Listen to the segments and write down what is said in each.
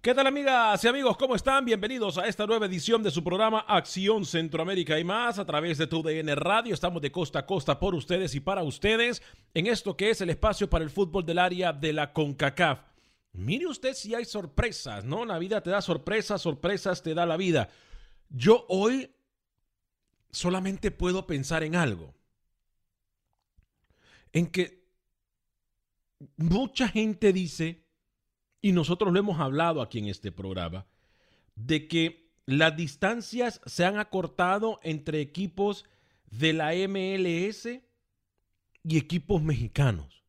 ¿Qué tal amigas y amigos? ¿Cómo están? Bienvenidos a esta nueva edición de su programa Acción Centroamérica y más a través de tu DN Radio. Estamos de costa a costa por ustedes y para ustedes en esto que es el espacio para el fútbol del área de la CONCACAF. Mire usted si hay sorpresas, ¿no? La vida te da sorpresas, sorpresas te da la vida. Yo hoy solamente puedo pensar en algo. En que mucha gente dice y nosotros lo hemos hablado aquí en este programa, de que las distancias se han acortado entre equipos de la MLS y equipos mexicanos.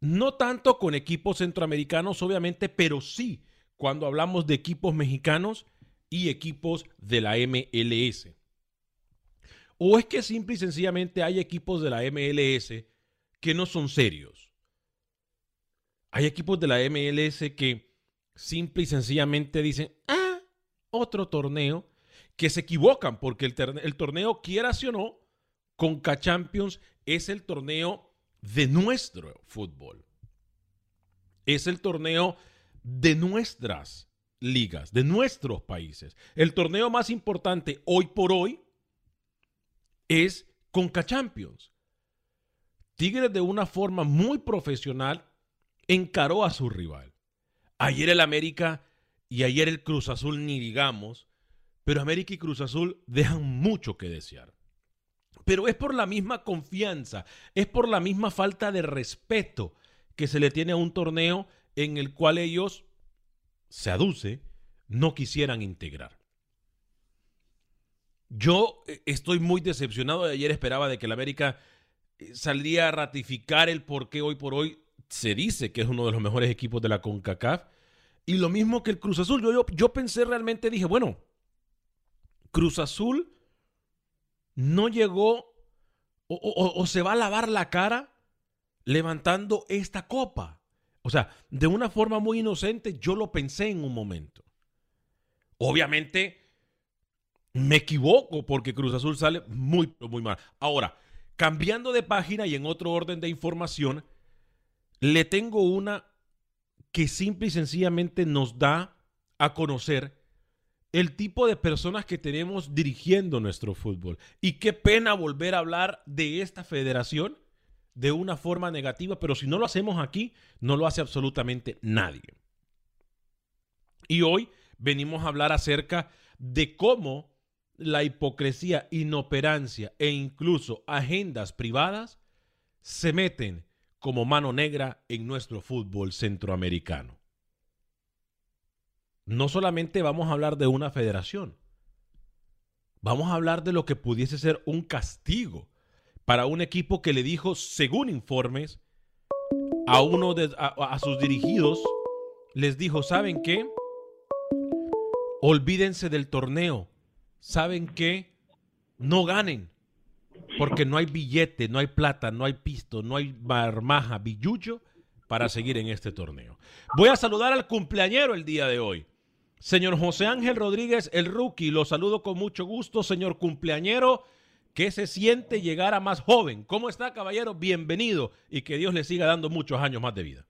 No tanto con equipos centroamericanos, obviamente, pero sí cuando hablamos de equipos mexicanos y equipos de la MLS. ¿O es que simple y sencillamente hay equipos de la MLS que no son serios? Hay equipos de la MLS que simple y sencillamente dicen, ah, otro torneo, que se equivocan porque el, el torneo, quieras o no, Conca Champions es el torneo de nuestro fútbol. Es el torneo de nuestras ligas, de nuestros países. El torneo más importante hoy por hoy es Conca Champions. Tigres de una forma muy profesional encaró a su rival. Ayer el América y ayer el Cruz Azul ni digamos, pero América y Cruz Azul dejan mucho que desear. Pero es por la misma confianza, es por la misma falta de respeto que se le tiene a un torneo en el cual ellos, se aduce, no quisieran integrar. Yo eh, estoy muy decepcionado. Ayer esperaba de que el América eh, saldría a ratificar el por qué hoy por hoy se dice que es uno de los mejores equipos de la CONCACAF. Y lo mismo que el Cruz Azul. Yo, yo, pensé realmente, dije, bueno, Cruz Azul no llegó o, o, o, se va a lavar la cara levantando esta copa. O sea, de una forma muy inocente, yo lo pensé en un momento. Obviamente, me equivoco porque Cruz Azul sale muy, muy mal. Ahora, cambiando de página y en otro orden de información, le tengo una que simple y sencillamente nos da a conocer el tipo de personas que tenemos dirigiendo nuestro fútbol. Y qué pena volver a hablar de esta federación de una forma negativa, pero si no lo hacemos aquí, no lo hace absolutamente nadie. Y hoy venimos a hablar acerca de cómo la hipocresía, inoperancia e incluso agendas privadas se meten como mano negra en nuestro fútbol centroamericano. No solamente vamos a hablar de una federación, vamos a hablar de lo que pudiese ser un castigo para un equipo que le dijo, según informes, a uno de a, a sus dirigidos les dijo, ¿saben qué? Olvídense del torneo. ¿Saben qué? No ganen. Porque no hay billete, no hay plata, no hay pisto, no hay marmaja, billuyo para seguir en este torneo. Voy a saludar al cumpleañero el día de hoy. Señor José Ángel Rodríguez, el rookie, lo saludo con mucho gusto, señor cumpleañero. ¿Qué se siente llegar a más joven? ¿Cómo está, caballero? Bienvenido y que Dios le siga dando muchos años más de vida.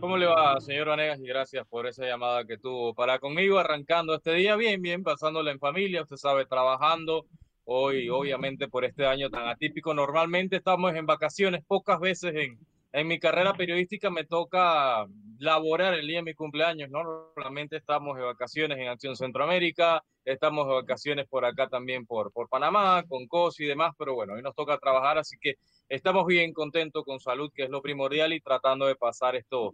¿Cómo le va, señor Vanegas? Y gracias por esa llamada que tuvo para conmigo, arrancando este día bien, bien, pasándola en familia, usted sabe, trabajando. Hoy, obviamente, por este año tan atípico, normalmente estamos en vacaciones, pocas veces en, en mi carrera periodística me toca laborar el día de mi cumpleaños, ¿no? Normalmente estamos de vacaciones en Acción Centroamérica, estamos de vacaciones por acá también por, por Panamá, con COS y demás, pero bueno, hoy nos toca trabajar, así que estamos bien contentos con salud, que es lo primordial, y tratando de pasar estos,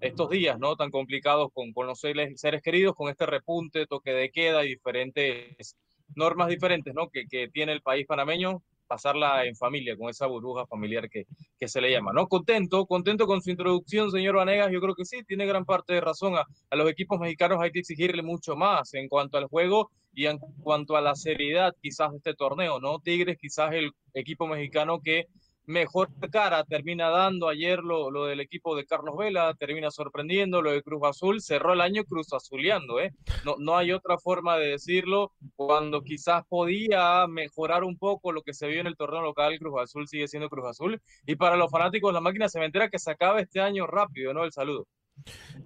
estos días, ¿no? Tan complicados con, con los seres, seres queridos, con este repunte, toque de queda y diferentes normas diferentes, ¿no? Que, que tiene el país panameño, pasarla en familia, con esa burbuja familiar que, que se le llama, ¿no? Contento, contento con su introducción, señor Vanegas, yo creo que sí, tiene gran parte de razón. A, a, los equipos mexicanos hay que exigirle mucho más en cuanto al juego y en cuanto a la seriedad quizás de este torneo, ¿no? Tigres quizás el equipo mexicano que mejor cara termina dando ayer lo, lo, del equipo de Carlos Vela, termina sorprendiendo, lo de Cruz Azul, cerró el año Cruz Azuleando, ¿eh? No, no hay otra forma de decirlo, cuando quizás podía mejorar un poco lo que se vio en el torneo local, Cruz Azul sigue siendo Cruz Azul, y para los fanáticos la máquina cementera que se acaba este año rápido, ¿no? El saludo.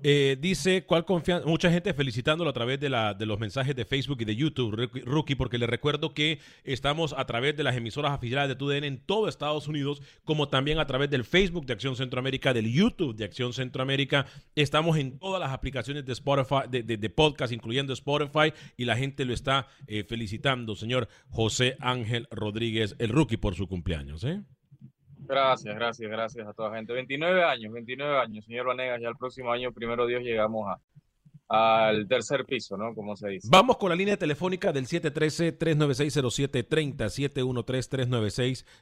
Eh, dice, ¿cuál confianza? Mucha gente felicitándolo a través de, la, de los mensajes de Facebook y de YouTube, Rookie, porque le recuerdo que estamos a través de las emisoras afiliadas de TUDN en todo Estados Unidos, como también a través del Facebook de Acción Centroamérica, del YouTube de Acción Centroamérica. Estamos en todas las aplicaciones de Spotify, de, de, podcast, incluyendo Spotify, y la gente lo está eh, felicitando, señor José Ángel Rodríguez, el Rookie, por su cumpleaños. ¿eh? Gracias, gracias, gracias a toda la gente. 29 años, 29 años, señor Vanegas. Ya el próximo año, primero Dios, llegamos a, al tercer piso, ¿no? Como se dice. Vamos con la línea telefónica del 713-396-0730,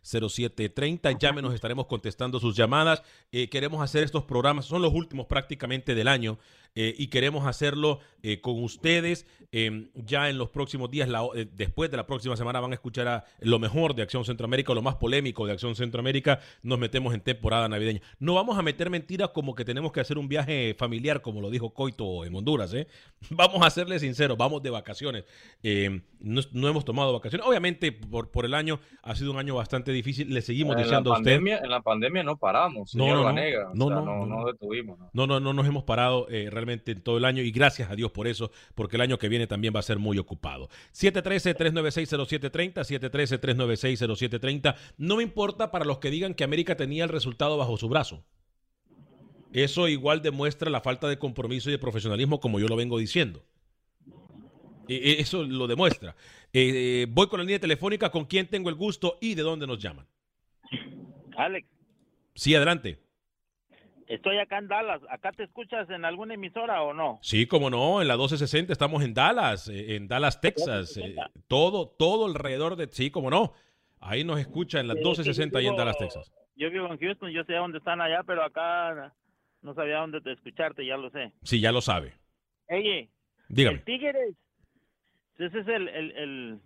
713-396-0730. Ya nos estaremos contestando sus llamadas. Eh, queremos hacer estos programas, son los últimos prácticamente del año. Eh, y queremos hacerlo eh, con ustedes. Eh, ya en los próximos días, la, eh, después de la próxima semana, van a escuchar a lo mejor de Acción Centroamérica, lo más polémico de Acción Centroamérica. Nos metemos en temporada navideña. No vamos a meter mentiras como que tenemos que hacer un viaje familiar, como lo dijo Coito en Honduras. Vamos a serles sinceros, vamos de vacaciones. No, no, hemos tomado vacaciones. Obviamente, por, por el año ha sido un año bastante difícil. Le seguimos en pandemia, a usted. En la pandemia no paramos, señor no, no. No, o sea, no, no, no, no, detuvimos. No, no, no, no nos hemos parado realmente en todo el año y gracias a Dios por eso, porque el año que viene también va a ser muy ocupado. 713-396-0730, 713-396-0730. No me importa para los que digan que América tenía el resultado bajo su brazo. Eso igual demuestra la falta de compromiso y de profesionalismo, como yo lo vengo diciendo. Eso lo demuestra. Eh, voy con la línea telefónica, con quién tengo el gusto y de dónde nos llaman. Alex. Sí, adelante. Estoy acá en Dallas. ¿Acá te escuchas en alguna emisora o no? Sí, como no, en la 1260 estamos en Dallas, eh, en Dallas, Texas. Eh, todo, todo alrededor de... Sí, como no. Ahí nos escucha en la sí, 1260 y en Dallas, Texas. Yo vivo en Houston, yo sé dónde están allá, pero acá no sabía dónde te escucharte, ya lo sé. Sí, ya lo sabe. Oye, Dígame. el Tigres, ese es el, el, el,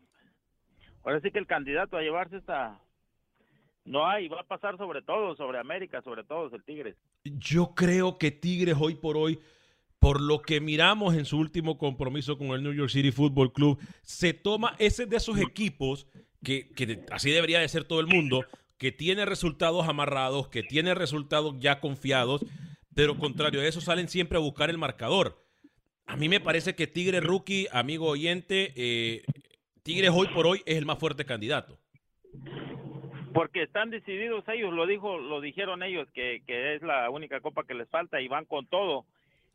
ahora sí que el candidato a llevarse esta... No hay, va a pasar sobre todo, sobre América, sobre todo, el Tigres. Yo creo que Tigres hoy por hoy, por lo que miramos en su último compromiso con el New York City Football Club, se toma ese de esos equipos que, así debería de ser todo el mundo, que tiene resultados amarrados, que tiene resultados ya confiados, pero contrario a eso salen siempre a buscar el marcador. A mí me parece que Tigres Rookie, amigo oyente, eh, Tigres hoy por hoy es el más fuerte candidato. Porque están decididos ellos, lo dijo, lo dijeron ellos que, que es la única copa que les falta y van con todo.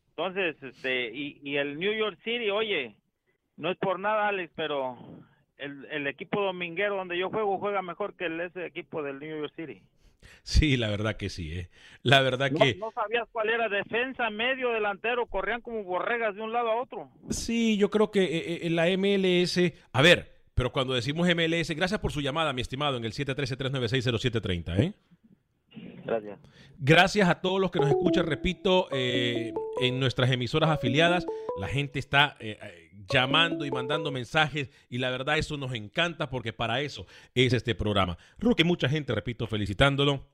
Entonces, este, y, y el New York City, oye, no es por nada, Alex, pero el, el equipo dominguero donde yo juego juega mejor que el, ese equipo del New York City. Sí, la verdad que sí, ¿eh? La verdad no, que... No sabías cuál era defensa, medio, delantero, corrían como borregas de un lado a otro. Sí, yo creo que eh, en la MLS... A ver, pero cuando decimos MLS, gracias por su llamada, mi estimado, en el 713-396-0730, ¿eh? Gracias. Gracias a todos los que nos escuchan, repito, eh, en nuestras emisoras afiliadas, la gente está eh, eh, llamando y mandando mensajes y la verdad eso nos encanta porque para eso es este programa. Rookie, mucha gente, repito, felicitándolo.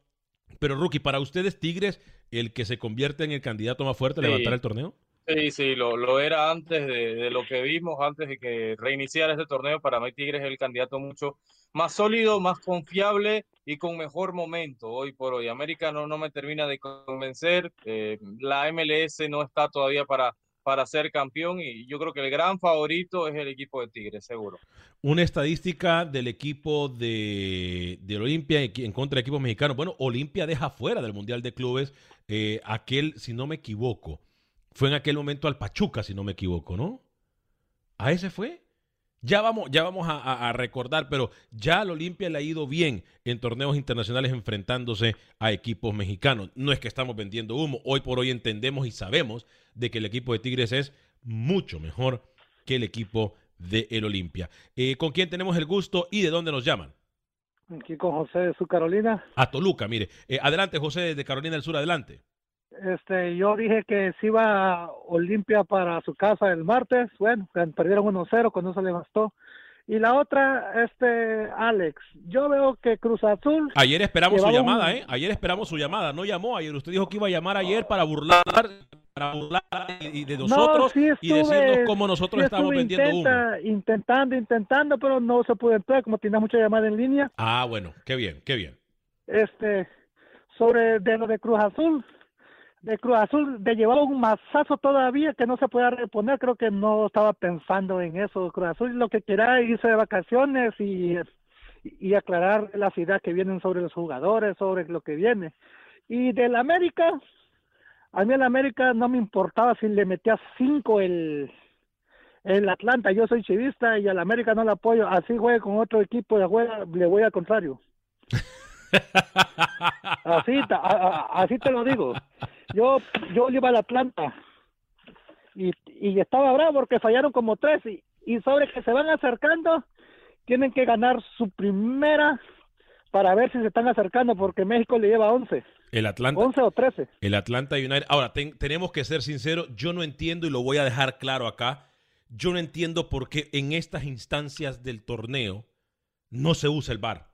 Pero Rookie, para ustedes, Tigres, el que se convierte en el candidato más fuerte a Sí. levantar el torneo. Sí, sí, lo, lo era antes de, lo que vimos, antes de que reiniciara este torneo. Para mí Tigres es el candidato mucho más sólido, más confiable y con mejor momento hoy por hoy. América no, no me termina de convencer. eh, la MLS no está todavía para, para ser campeón y yo creo que el gran favorito es el equipo de Tigres, seguro. Una estadística del equipo de, de Olimpia en contra de equipos mexicanos. Bueno, Olimpia deja fuera del Mundial de Clubes eh, aquel, si no me equivoco, fue en aquel momento al Pachuca, si no me equivoco, ¿no? ¿A ese fue? Ya vamos, ya vamos a, a- a recordar, pero ya al Olimpia le ha ido bien en torneos internacionales enfrentándose a equipos mexicanos. No es que estamos vendiendo humo, hoy por hoy entendemos y sabemos de que el equipo de Tigres es mucho mejor que el equipo de el Olimpia. Eh, ¿Con quién tenemos el gusto y de dónde nos llaman? Aquí con José de su Carolina. A Toluca, mire. Eh, adelante, José, de Carolina del Sur, adelante. Este, yo dije que si iba a Olimpia para su casa el martes, bueno, perdieron 1-0, con eso le bastó. Y la otra, este, Alex, yo veo que Cruz Azul... Ayer esperamos su un- llamada, ¿eh? Ayer esperamos su llamada. No llamó ayer. Usted dijo que iba a llamar ayer para burlar, para burlar y de No, nosotros sí y decirnos estuve- cómo nosotros sí estamos estuve vendiendo humo. intenta- Intentando, intentando, pero no se pudo entrar, como tenía mucha llamada en línea. Ah, bueno, qué bien, qué bien. Este, sobre de lo de Cruz Azul, de Cruz Azul, de llevar un mazazo todavía que no se pueda reponer, creo que no estaba pensando en eso. Cruz Azul lo que quiera irse de vacaciones y, y aclarar las ideas que vienen sobre los jugadores, sobre lo que viene. Y del América, a mí el América no me importaba si le metía cinco el, el Atlanta, yo soy chivista y al América no le apoyo, así juegue con otro equipo de juega, le voy al contrario. Así, así te lo digo. Yo, yo le iba al Atlanta y, y estaba bravo porque fallaron como tres y, y sobre que se van acercando, tienen que ganar su primera para ver si se están acercando porque México le lleva 11, El Atlanta, 11 o 13. el Atlanta United. Ahora, ten- tenemos que ser sinceros. Yo no entiendo y lo voy a dejar claro acá. Yo no entiendo por qué en estas instancias del torneo no se usa el VAR.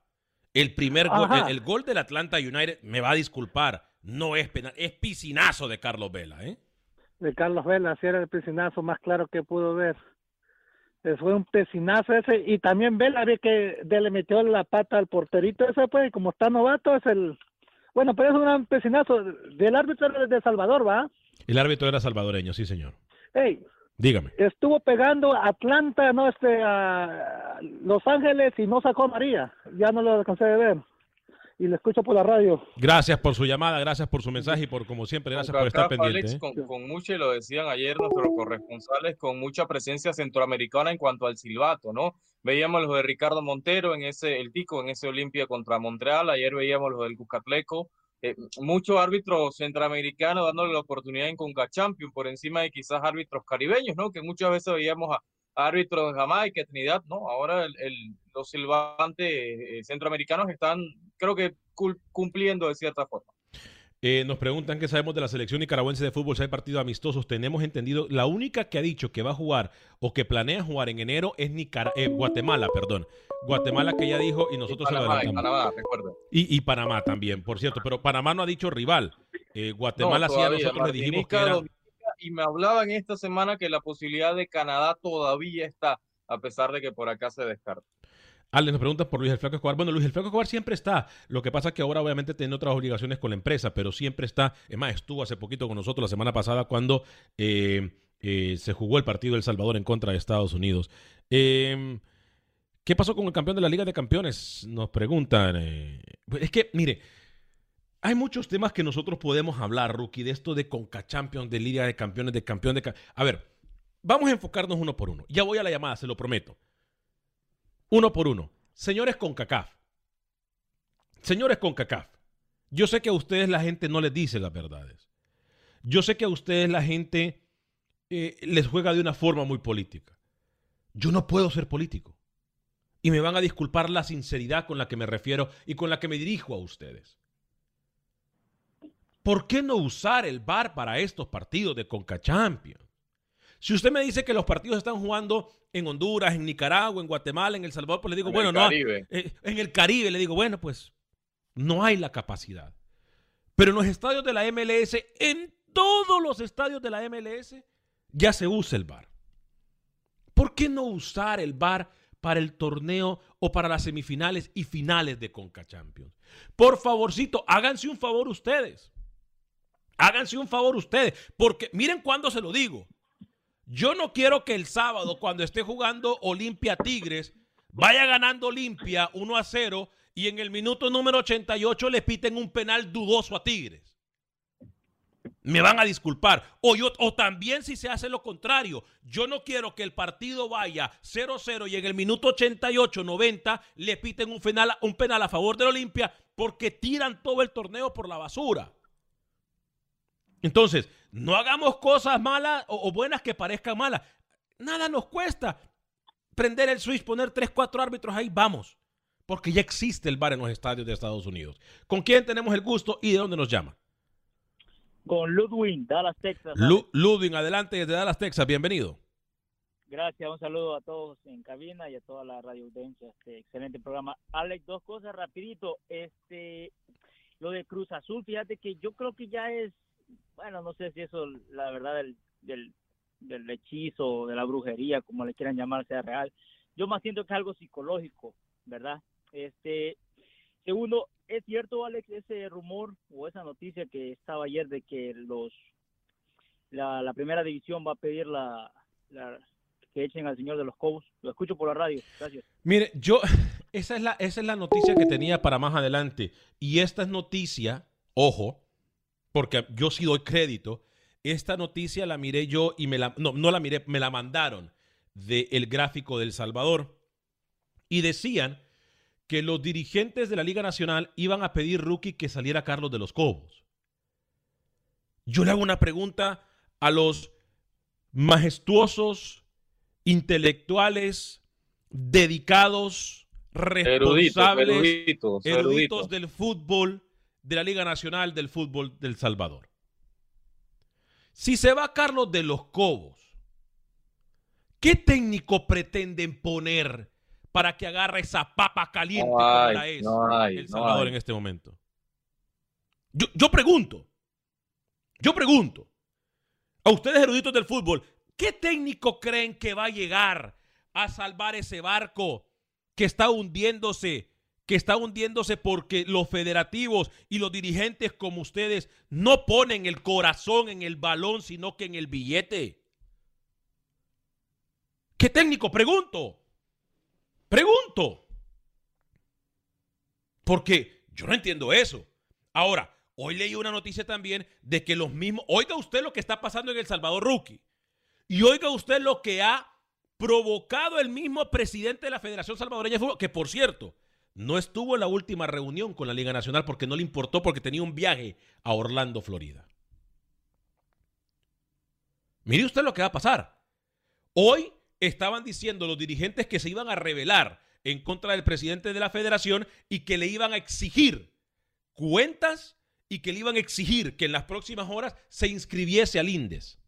El primer gol, el gol del Atlanta United, me va a disculpar, no es penal, es piscinazo de Carlos Vela, ¿eh? de Carlos Vela, si era el piscinazo más claro que pudo ver. Eh, Fue un piscinazo ese, y también Vela ve que le metió la pata al porterito ese, pues, y como está novato, es el... Bueno, pero es un gran piscinazo. Del árbitro era de Salvador, ¿va? El árbitro era salvadoreño, sí, señor. Hey, Dígame. estuvo pegando Atlanta, no, este, a Los Ángeles y no sacó a María. Ya no lo alcancé de ver. Y lo escucho por la radio. Gracias por su llamada, gracias por su mensaje y por, como siempre, gracias por estar pendiente. Alex, ¿eh? con, con mucho, y lo decían ayer nuestros corresponsales, con mucha presencia centroamericana en cuanto al silbato, ¿no? Veíamos los de Ricardo Montero en ese, el Tico en ese Olimpia contra Montreal, ayer veíamos los del Cuscatleco, eh, muchos árbitros centroamericanos dándole la oportunidad en Conca Champions por encima de quizás árbitros caribeños, ¿no? Que muchas veces veíamos a, a árbitros de Jamaica, Trinidad, ¿no? Ahora el, el- los silbantes eh, centroamericanos están, creo que cumpliendo de cierta forma. Eh, nos preguntan qué sabemos de la selección nicaragüense de fútbol, si hay partidos amistosos. Tenemos entendido, la única que ha dicho que va a jugar o que planea jugar en enero es Nicara- eh, Guatemala, perdón. Guatemala que ya dijo y nosotros se lo y. Panamá, recuerda. Y, y Panamá también, por cierto, pero Panamá no ha dicho rival. Eh, Guatemala No, sí a nosotros le dijimos que era... Y me hablaban esta semana que la posibilidad de Canadá todavía está, a pesar de que por acá se descarta. Ale nos pregunta por Luis el Flaco Escobar. Bueno, Luis el Flaco siempre está. Lo que pasa es que ahora obviamente tiene otras obligaciones con la empresa, pero siempre está. Es más, estuvo hace poquito con nosotros la semana pasada cuando eh, eh, se jugó el partido de El Salvador en contra de Estados Unidos. Eh, ¿Qué pasó con el campeón de la Liga de Campeones? Nos preguntan. eh, es que, mire, hay muchos temas que nosotros podemos hablar, Rookie, de esto de Conca Champions, de Liga de Campeones, de campeón de... A ver, vamos a enfocarnos uno por uno. Ya voy a la llamada, se lo prometo. Uno por uno. Señores con CACAF. Señores con CACAF. Yo sé que a ustedes la gente no les dice las verdades. Yo sé que a ustedes la gente eh, les juega de una forma muy política. Yo no puedo ser político. Y me van a disculpar la sinceridad con la que me refiero y con la que me dirijo a ustedes. ¿por qué no usar el VAR para estos partidos de Conca Champions? Si usted me dice que los partidos están jugando en Honduras, en Nicaragua, en Guatemala, en El Salvador, pues le digo, En bueno, el no. Caribe. eh, en el Caribe le digo, bueno, pues no hay la capacidad. Pero en los estadios de la MLS, en todos los estadios de la MLS, ya se usa el VAR. ¿Por qué no usar el VAR para el torneo o para las semifinales y finales de Conca Champions? Por favorcito, háganse un favor ustedes. Háganse un favor ustedes, porque miren cuándo se lo digo. Yo no quiero que el sábado, cuando esté jugando Olimpia Tigres, vaya ganando Olimpia 1 a 0 y en el minuto número 88 le piten un penal dudoso a Tigres. Me van a disculpar. O, yo, o también si se hace lo contrario. Yo no quiero que el partido vaya 0-0 y en el minuto 88, 90 le piten un penal, un penal a favor del Olimpia porque tiran todo el torneo por la basura. Entonces, no hagamos cosas malas o, o buenas que parezcan malas. Nada nos cuesta prender el switch, poner 3, 4 árbitros ahí, vamos. Porque ya existe el bar en los estadios de Estados Unidos. ¿Con quién tenemos el gusto y de dónde nos llama? Con Ludwig, Dallas, Texas. Lu- Ludwig, adelante desde Dallas, Texas. Bienvenido. Gracias, un saludo a todos en cabina y a toda la radio audiencia. Este excelente programa. Alex, dos cosas rapidito. Este, lo de Cruz Azul, fíjate que yo creo que ya es, bueno, no sé si eso, la verdad, del, del, del hechizo, de la brujería, como le quieran llamar, sea real. Yo más siento que es algo psicológico, ¿verdad? Este, segundo, ¿es cierto, Alex, ese rumor o esa noticia que estaba ayer de que los la, la primera división va a pedir la, la- que echen al señor de los Cobos? Lo escucho por la radio. Gracias. Mire, yo, esa es, la, esa es la noticia que tenía para más adelante. Y esta es noticia, ojo, porque yo sí doy crédito, esta noticia la miré yo y me la, no, no la miré, me la mandaron del gráfico del Salvador. Y decían que los dirigentes de la Liga Nacional iban a pedir rookie que saliera Carlos de los Cobos. Yo le hago una pregunta a los majestuosos, intelectuales, dedicados, responsables, eruditos, eruditos eruditos. del fútbol, de la Liga Nacional del Fútbol del Salvador. Si se va Carlos de los Cobos, ¿qué técnico pretenden poner para que agarre esa papa caliente No como hay, la es no hay, El Salvador en este momento? Yo, yo pregunto, yo pregunto, a ustedes eruditos del fútbol, ¿qué técnico creen que va a llegar a salvar ese barco que está hundiéndose, que está hundiéndose porque los federativos y los dirigentes como ustedes no ponen el corazón en el balón, sino que en el billete? ¿Qué técnico? Pregunto. Pregunto. Porque yo no entiendo eso. Ahora, hoy leí una noticia también de que los mismos, oiga usted lo que está pasando en El Salvador Rookie. Y oiga usted lo que ha provocado el mismo presidente de la Federación Salvadoreña de Fútbol, que por cierto, no estuvo en la última reunión con la Liga Nacional porque no le importó porque tenía un viaje a Orlando, Florida. Mire usted lo que va a pasar. Hoy estaban diciendo los dirigentes que se iban a rebelar en contra del presidente de la federación y que le iban a exigir cuentas y que le iban a exigir que en las próximas horas se inscribiese al INDES.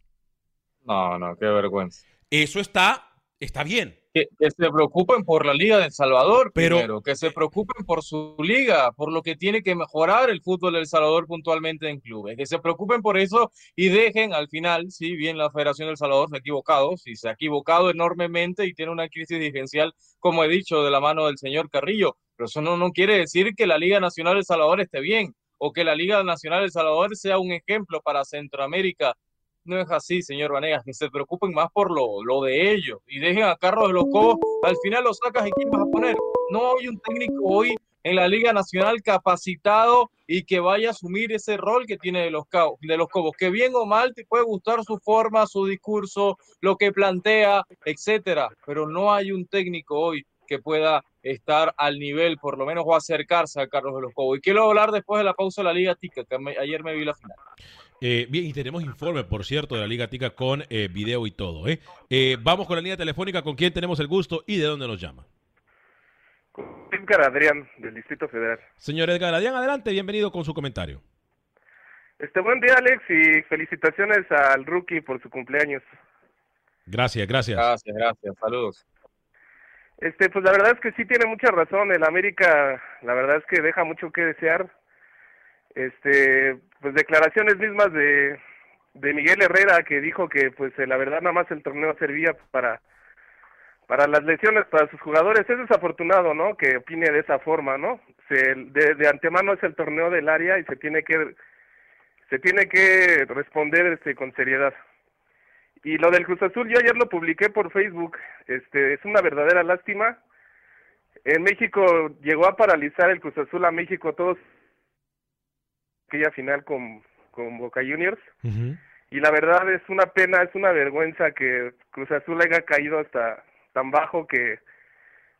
No, no, qué vergüenza. Eso está, está bien. Que, que se preocupen por la Liga de El Salvador Pero- primero, que se preocupen por su liga, por lo que tiene que mejorar el fútbol de El Salvador puntualmente en clubes, que se preocupen por eso y dejen al final, si bien la Federación del Salvador se ha equivocado, si se ha equivocado enormemente y tiene una crisis dirigencial, como he dicho, de la mano del señor Carrillo, pero eso no, no quiere decir que la Liga Nacional del Salvador esté bien o que la Liga Nacional del Salvador sea un ejemplo para Centroamérica no es así, señor Vanegas, que se preocupen más por lo, lo de ellos y dejen a Carlos de los Cobos, al final lo sacas y quién vas a poner. No hay un técnico hoy en la Liga Nacional capacitado y que vaya a asumir ese rol que tiene de los, de los Cobos, que bien o mal te puede gustar su forma, su discurso, lo que plantea, etcétera, pero no hay un técnico hoy que pueda estar al nivel, por lo menos, o acercarse a Carlos de los Cobos. Y quiero hablar después de la pausa de la Liga Tica, que ayer me vi la final. Eh, bien, y tenemos informe, por cierto, de la Liga Tica con eh, video y todo. ¿eh? Eh, vamos con la línea telefónica con quién tenemos el gusto y de dónde nos llama. Edgar Adrián, del Distrito Federal. Señor Edgar Adrián, adelante, bienvenido con su comentario. Este buen día, Alex, y felicitaciones al rookie por su cumpleaños. Gracias, gracias. Gracias, gracias. Saludos. Este, pues la verdad es que sí tiene mucha razón. El América, la verdad es que deja mucho que desear. Este, pues declaraciones mismas de, de Miguel Herrera que dijo que, pues la verdad nada más el torneo servía para para las lesiones para sus jugadores es desafortunado, ¿no? Que opine de esa forma, ¿no? Se, de, de antemano es el torneo del área y se tiene que se tiene que responder este con seriedad. Y lo del Cruz Azul, yo ayer lo publiqué por Facebook, este es una verdadera lástima. En México llegó a paralizar el Cruz Azul a México todos aquella final con, con Boca Juniors. Y la verdad es una pena, es una vergüenza que Cruz Azul haya caído hasta tan bajo que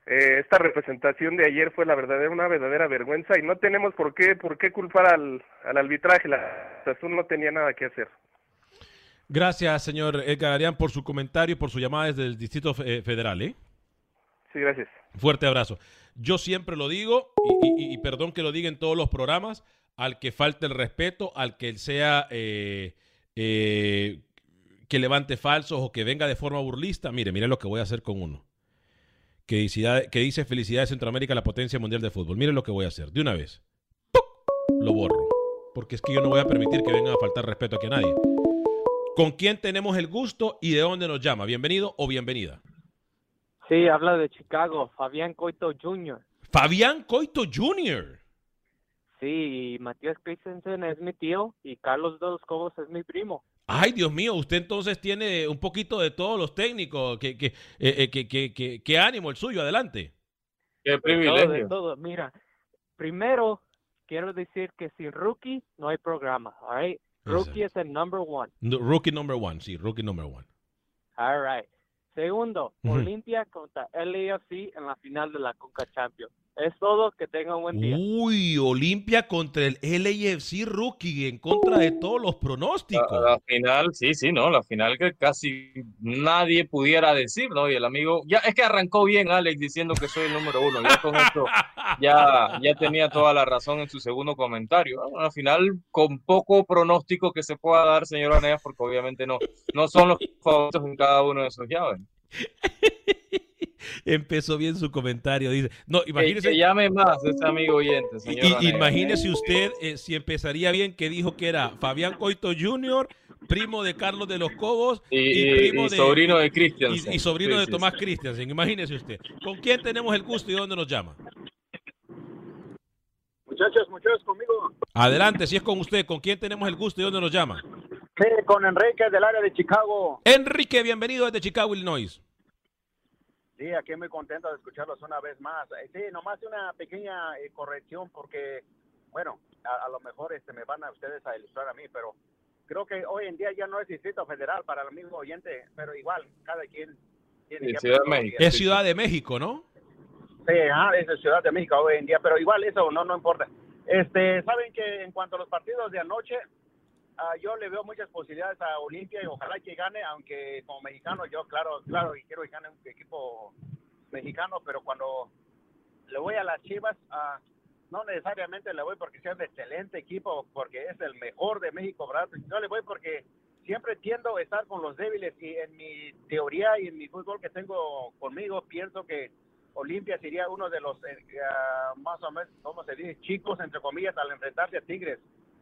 eh, esta representación de ayer fue la verdadera una verdadera vergüenza y no tenemos por qué por qué culpar al, al arbitraje la Cruz Azul no tenía nada que hacer Gracias, señor Edgar Arián, por su comentario y por su llamada desde el Distrito Federal. ¿eh? Sí, gracias. Fuerte abrazo. Yo siempre lo digo, y, y, y, perdón que lo diga en todos los programas, al que falte el respeto, al que sea eh, eh, que levante falsos o que venga de forma burlista, mire, mire lo que voy a hacer con uno. Que dice, que dice felicidades Centroamérica, la potencia mundial de fútbol. Mire lo que voy a hacer. De una vez. ¡Puc! Lo borro. Porque es que yo no voy a permitir que vengan a faltar respeto aquí a nadie. ¿Con quién tenemos el gusto y de dónde nos llama? ¿Bienvenido o bienvenida? Sí, habla de Chicago, Fabián Coito Jr. Fabián Coito Jr. Sí, y Matías Christensen es mi tío y Carlos de los Cobos es mi primo. Ay, Dios mío, usted entonces tiene un poquito de todos los técnicos. ¿Qué, qué, eh, qué, qué, qué, qué ánimo el suyo? Adelante. Qué De privilegio. todo, de todo. Mira, primero quiero decir que sin rookie no hay programa, all right? Rookie es el number one. No, rookie number one, sí, rookie number one. All right. Segundo. Olimpia contra LAFC en la final de la Conca Champions. Es todo, que tengan un buen día. Uy, Olimpia contra el LAFC rookie en contra de todos los pronósticos. La, la final, sí, sí, no, la final que casi nadie pudiera decir, ¿no? Y el amigo, ya es que arrancó bien Alex diciendo que soy el número uno. Ya con esto, ya, ya tenía toda la razón en su segundo comentario. ¿no? Una final con poco pronóstico que se pueda dar, señor Aneas, porque obviamente no, no son los favoritos en cada uno de esos llaves. Empezó bien su comentario. Dice, no, Que, imagínese. que llame más ese amigo oyente, señor imagínese usted eh, si empezaría bien que dijo que era Fabián Coito Jr., primo de Carlos de los Cobos Y- y- y sobrino de Christiansen. Y, y sobrino Sí, de sí, Tomás sí. Christiansen. Imagínese usted. ¿Con quién tenemos el gusto y dónde nos llama? Muchachos, muchachos, conmigo. Adelante, si es con usted, ¿con quién tenemos el gusto y dónde nos llama? Sí, con Enrique del área de Chicago. Enrique, bienvenido desde Chicago, Illinois. Sí, aquí muy contento de escucharlos una vez más. Eh, Sí, nomás una pequeña eh, corrección porque, bueno, a, a lo mejor este, me van a ustedes a ilustrar a mí, pero creo que hoy en día ya no es Distrito Federal para el mismo oyente, pero igual, cada quien tiene Sí, que... Ciudad de México. Es Ciudad de México, ¿no? Sí, ah, es de Ciudad de México hoy en día, pero igual eso no, no importa. Este, saben que en cuanto a los partidos de anoche, ah, yo le veo muchas posibilidades a Olimpia y ojalá que gane, aunque como mexicano yo, claro, claro, y quiero que gane un equipo mexicano, pero cuando le voy a las Chivas, ah, no necesariamente le voy porque sea un excelente equipo, porque es el mejor de México, ¿verdad? Yo le voy porque siempre tiendo a estar con los débiles y en mi teoría y en mi fútbol que tengo conmigo, pienso que Olimpia sería uno de los ah, más o menos, ¿cómo se dice? Chicos, entre comillas, al enfrentarse a Tigres.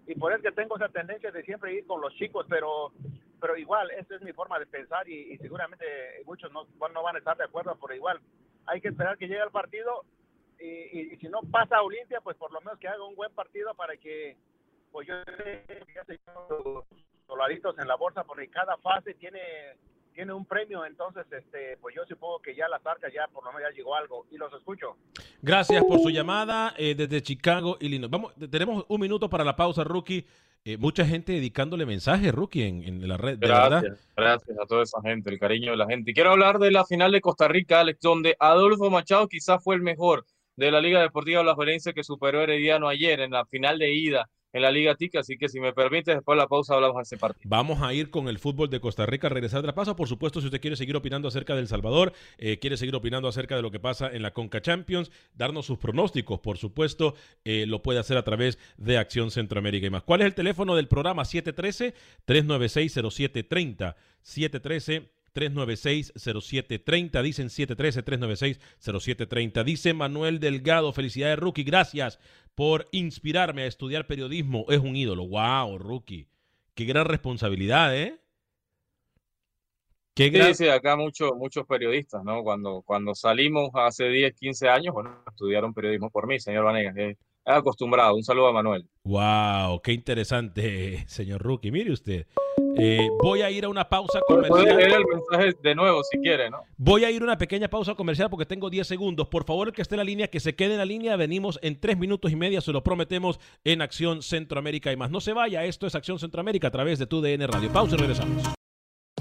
Y por eso que tengo esa tendencia de siempre ir con los chicos, pero pero igual, esa es mi forma de pensar y, seguramente muchos no, no van a estar de acuerdo, pero igual hay que esperar que llegue el partido y, y- si no pasa a Olimpia, pues por lo menos que haga un buen partido para que, pues yo dolaritos en la bolsa, porque cada fase tiene tiene un premio, entonces este pues yo supongo que ya las arcas ya por lo menos ya llegó algo y los escucho. Gracias por su llamada eh, desde Chicago, Illinois. Vamos, te- tenemos un minuto para la pausa, Rookie. Eh, mucha gente dedicándole mensajes, Rookie, en, en la red, de verdad. Gracias, gracias a toda esa gente, el cariño de la gente. Y quiero hablar de la final de Costa Rica, Alex, donde Adolfo Machado quizás fue el mejor de la Liga Deportiva La Juelense que superó a Herediano ayer en la final de ida en la Liga Tica, así que si me permite, después de la pausa hablamos de ese partido. Vamos a ir con el fútbol de Costa Rica, regresar de la pausa. Por supuesto, si usted quiere seguir opinando acerca del Salvador, eh, quiere seguir opinando acerca de lo que pasa en la Conca Champions, darnos sus pronósticos, por supuesto, eh, lo puede hacer a través de Acción Centroamérica y más. ¿Cuál es el teléfono del programa? 713-396-0730. 713 396-0730. Dicen 713-396-0730. Dice Manuel Delgado, felicidades, Rookie. Gracias por inspirarme a estudiar periodismo. Es un ídolo. ¡Wow, Rookie! Qué gran responsabilidad, ¿eh? Qué gran... Sí, sí, acá muchos muchos periodistas, ¿no? Cuando, cuando salimos hace 10, 15 años, bueno, estudiaron periodismo por mí, señor Vanegas. Eh, acostumbrado. Un saludo a Manuel. Wow, qué interesante, señor Rookie. Mire usted. Eh, voy a ir a una pausa comercial. Puede leer el mensaje de nuevo si quiere, ¿no? Voy a ir a una pequeña pausa comercial porque tengo 10 segundos. Por favor, el que esté en la línea, que se quede en la línea. Venimos en 3 minutos y media, se lo prometemos en Acción Centroamérica y más. No se vaya, esto es Acción Centroamérica a través de tu DN Radio. Pausa y regresamos.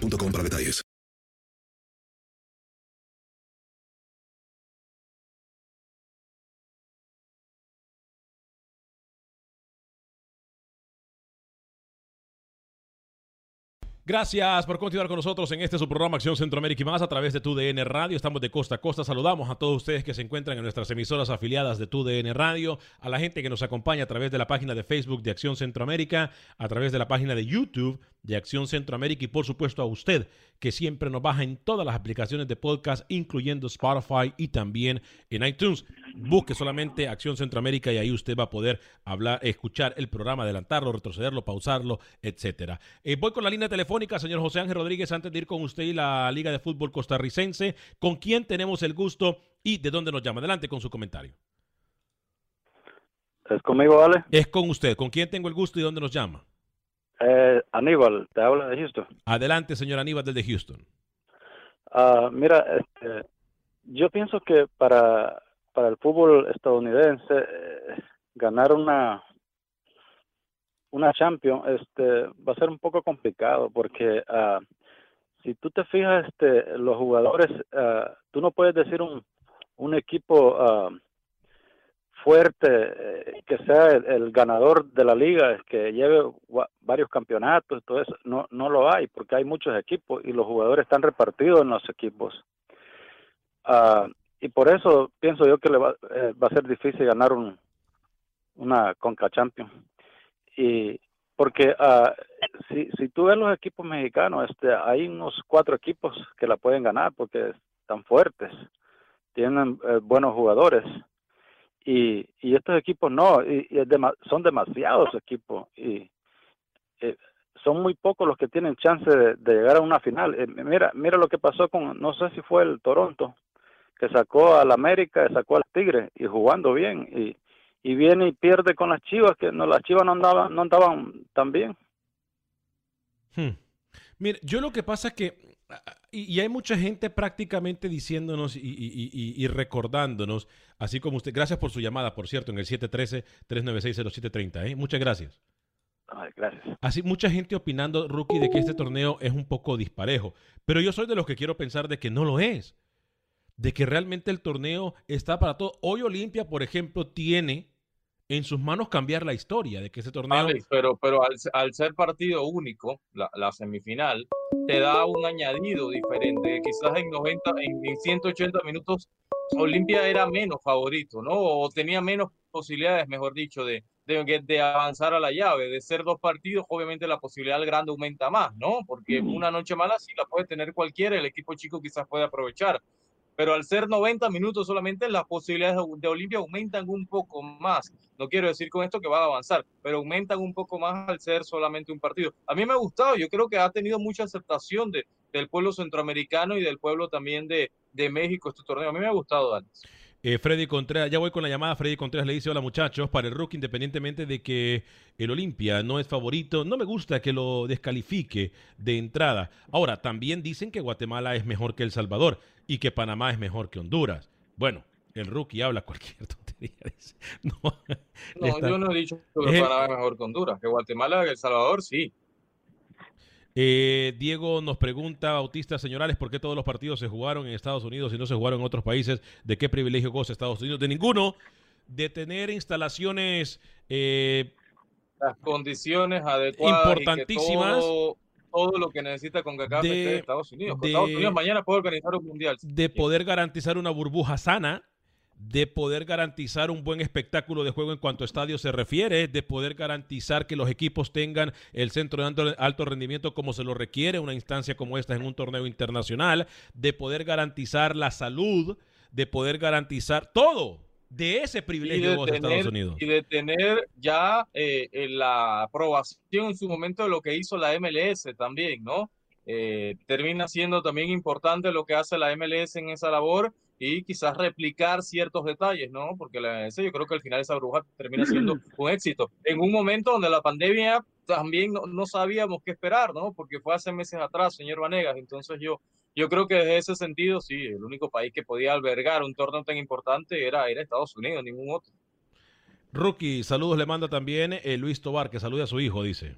para detalles. Gracias por continuar con nosotros en este su programa Acción Centroamérica y más a través de TUDN Radio. Estamos de costa a costa. Saludamos a todos ustedes que se encuentran en nuestras emisoras afiliadas de TUDN Radio, a la gente que nos acompaña a través de la página de Facebook de Acción Centroamérica, a través de la página de YouTube de Acción Centroamérica y por supuesto a usted que siempre nos baja en todas las aplicaciones de podcast, incluyendo Spotify y también en iTunes. Busque solamente Acción Centroamérica y ahí usted va a poder hablar, escuchar el programa, adelantarlo, retrocederlo, pausarlo, etcétera. Eh, voy con la línea telefónica, señor José Ángel Rodríguez, antes de ir con usted y la Liga de Fútbol Costarricense. ¿Con quién tenemos el gusto y de dónde nos llama? Adelante con su comentario. Es conmigo, ¿vale? Es con usted. ¿Con quién tengo el gusto y dónde nos llama? Eh, Aníbal, te habla de Houston. Adelante, señor Aníbal, desde Houston. Uh, mira, este, yo pienso que para, para el fútbol estadounidense eh, ganar una una Champions este, va a ser un poco complicado porque uh, si tú te fijas, este, los jugadores, uh, tú no puedes decir un, un equipo fuerte, eh, que sea el, ganador de la liga, que lleve varios campeonatos, todo eso, no, no lo hay, porque hay muchos equipos y los jugadores están repartidos en los equipos. Ah, y por eso pienso yo que le va, eh, va a ser difícil ganar un, una Conca Champions. Y porque uh, si, si tú ves los equipos mexicanos, este, hay unos cuatro equipos que la pueden ganar porque están fuertes, tienen eh, buenos jugadores y, y estos equipos no, y, son demasiados equipos y eh, son muy pocos los que tienen chance de, llegar a una final. Eh, mira, mira lo que pasó con, no sé si fue el Toronto, que sacó al América, sacó al Tigre y jugando bien y, y viene y pierde con las Chivas, que no las Chivas no andaban, no andaban tan bien. Hmm. Mira, yo lo que pasa es que y, hay mucha gente prácticamente diciéndonos y, recordándonos, así como usted. Gracias por su llamada, por cierto, en el 713-396-0730. ¿eh? Muchas gracias. gracias. Así, mucha gente opinando, Rookie, de que este torneo es un poco disparejo. Pero yo soy de los que quiero pensar de que no lo es. De que realmente el torneo está para todo. Hoy Olimpia, por ejemplo, tiene en sus manos cambiar la historia de que ese torneo. pero pero al, ser partido único, la, semifinal, te da un añadido diferente. Quizás en 90, en, 180 minutos, Olimpia era menos favorito, ¿no? O tenía menos posibilidades, mejor dicho, de, de, de, avanzar a la llave. De ser dos partidos, obviamente la posibilidad grande aumenta más, ¿no? Porque una noche mala sí la puede tener cualquiera, el equipo chico quizás puede aprovechar pero al ser 90 minutos solamente las posibilidades de Olimpia aumentan un poco más. No quiero decir con esto que va a avanzar, pero aumentan un poco más al ser solamente un partido. A mí me ha gustado, yo creo que ha tenido mucha aceptación del pueblo centroamericano y del pueblo también de, México este torneo. A mí me ha gustado, Dani. Eh, Freddy Contreras, ya voy con la llamada. Freddy Contreras le dice: Hola muchachos, para el rookie, independientemente de que el Olimpia no es favorito, no me gusta que lo descalifique de entrada. Ahora, también dicen que Guatemala es mejor que El Salvador y que Panamá es mejor que Honduras. Bueno, el rookie habla cualquier tontería. dice. No, No, está- yo no he dicho que Panamá es mejor que Honduras, que Guatemala y El Salvador sí. Eh, Diego nos pregunta, Bautista Señorales, ¿por qué todos los partidos se jugaron en Estados Unidos y no se jugaron en otros países? ¿De qué privilegio goza Estados Unidos? De ninguno. De tener instalaciones eh, Las condiciones adecuadas Importantísimas. Y que todo, todo lo que necesita con De- de Estados Unidos. de- Estados Unidos mañana puede organizar un mundial. de poder garantizar una burbuja sana, de poder garantizar un buen espectáculo de juego en cuanto a estadios se refiere, de poder garantizar que los equipos tengan el centro de alto, rendimiento como se lo requiere una instancia como esta en un torneo internacional, de poder garantizar la salud, de poder garantizar todo. De ese privilegio de, tener, Estados Unidos. y de tener ya eh, la aprobación en su momento de lo que hizo la MLS también, ¿no? Eh, termina siendo también importante lo que hace la MLS en esa labor y quizás replicar ciertos detalles, ¿no? Porque la MLS yo creo que al final esa bruja termina siendo un éxito. En un momento donde la pandemia también no, no sabíamos qué esperar, ¿no? Porque fue hace meses atrás, señor Vanegas. Entonces yo, yo creo que desde ese sentido, sí, el único país que podía albergar un torneo tan importante era, era Estados Unidos, ningún otro. Rookie, saludos le manda también eh, Luis Tobar, que salude a su hijo, dice.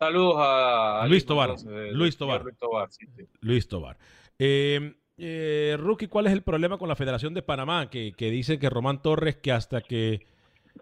Saludos a, Luis Tobar, entonces, Luis Tobar. Luis Tobar, sí, sí. Luis Tobar. Eh, eh, Rookie, ¿cuál es el problema con la Federación de Panamá? Que, que dice que Román Torres, que hasta que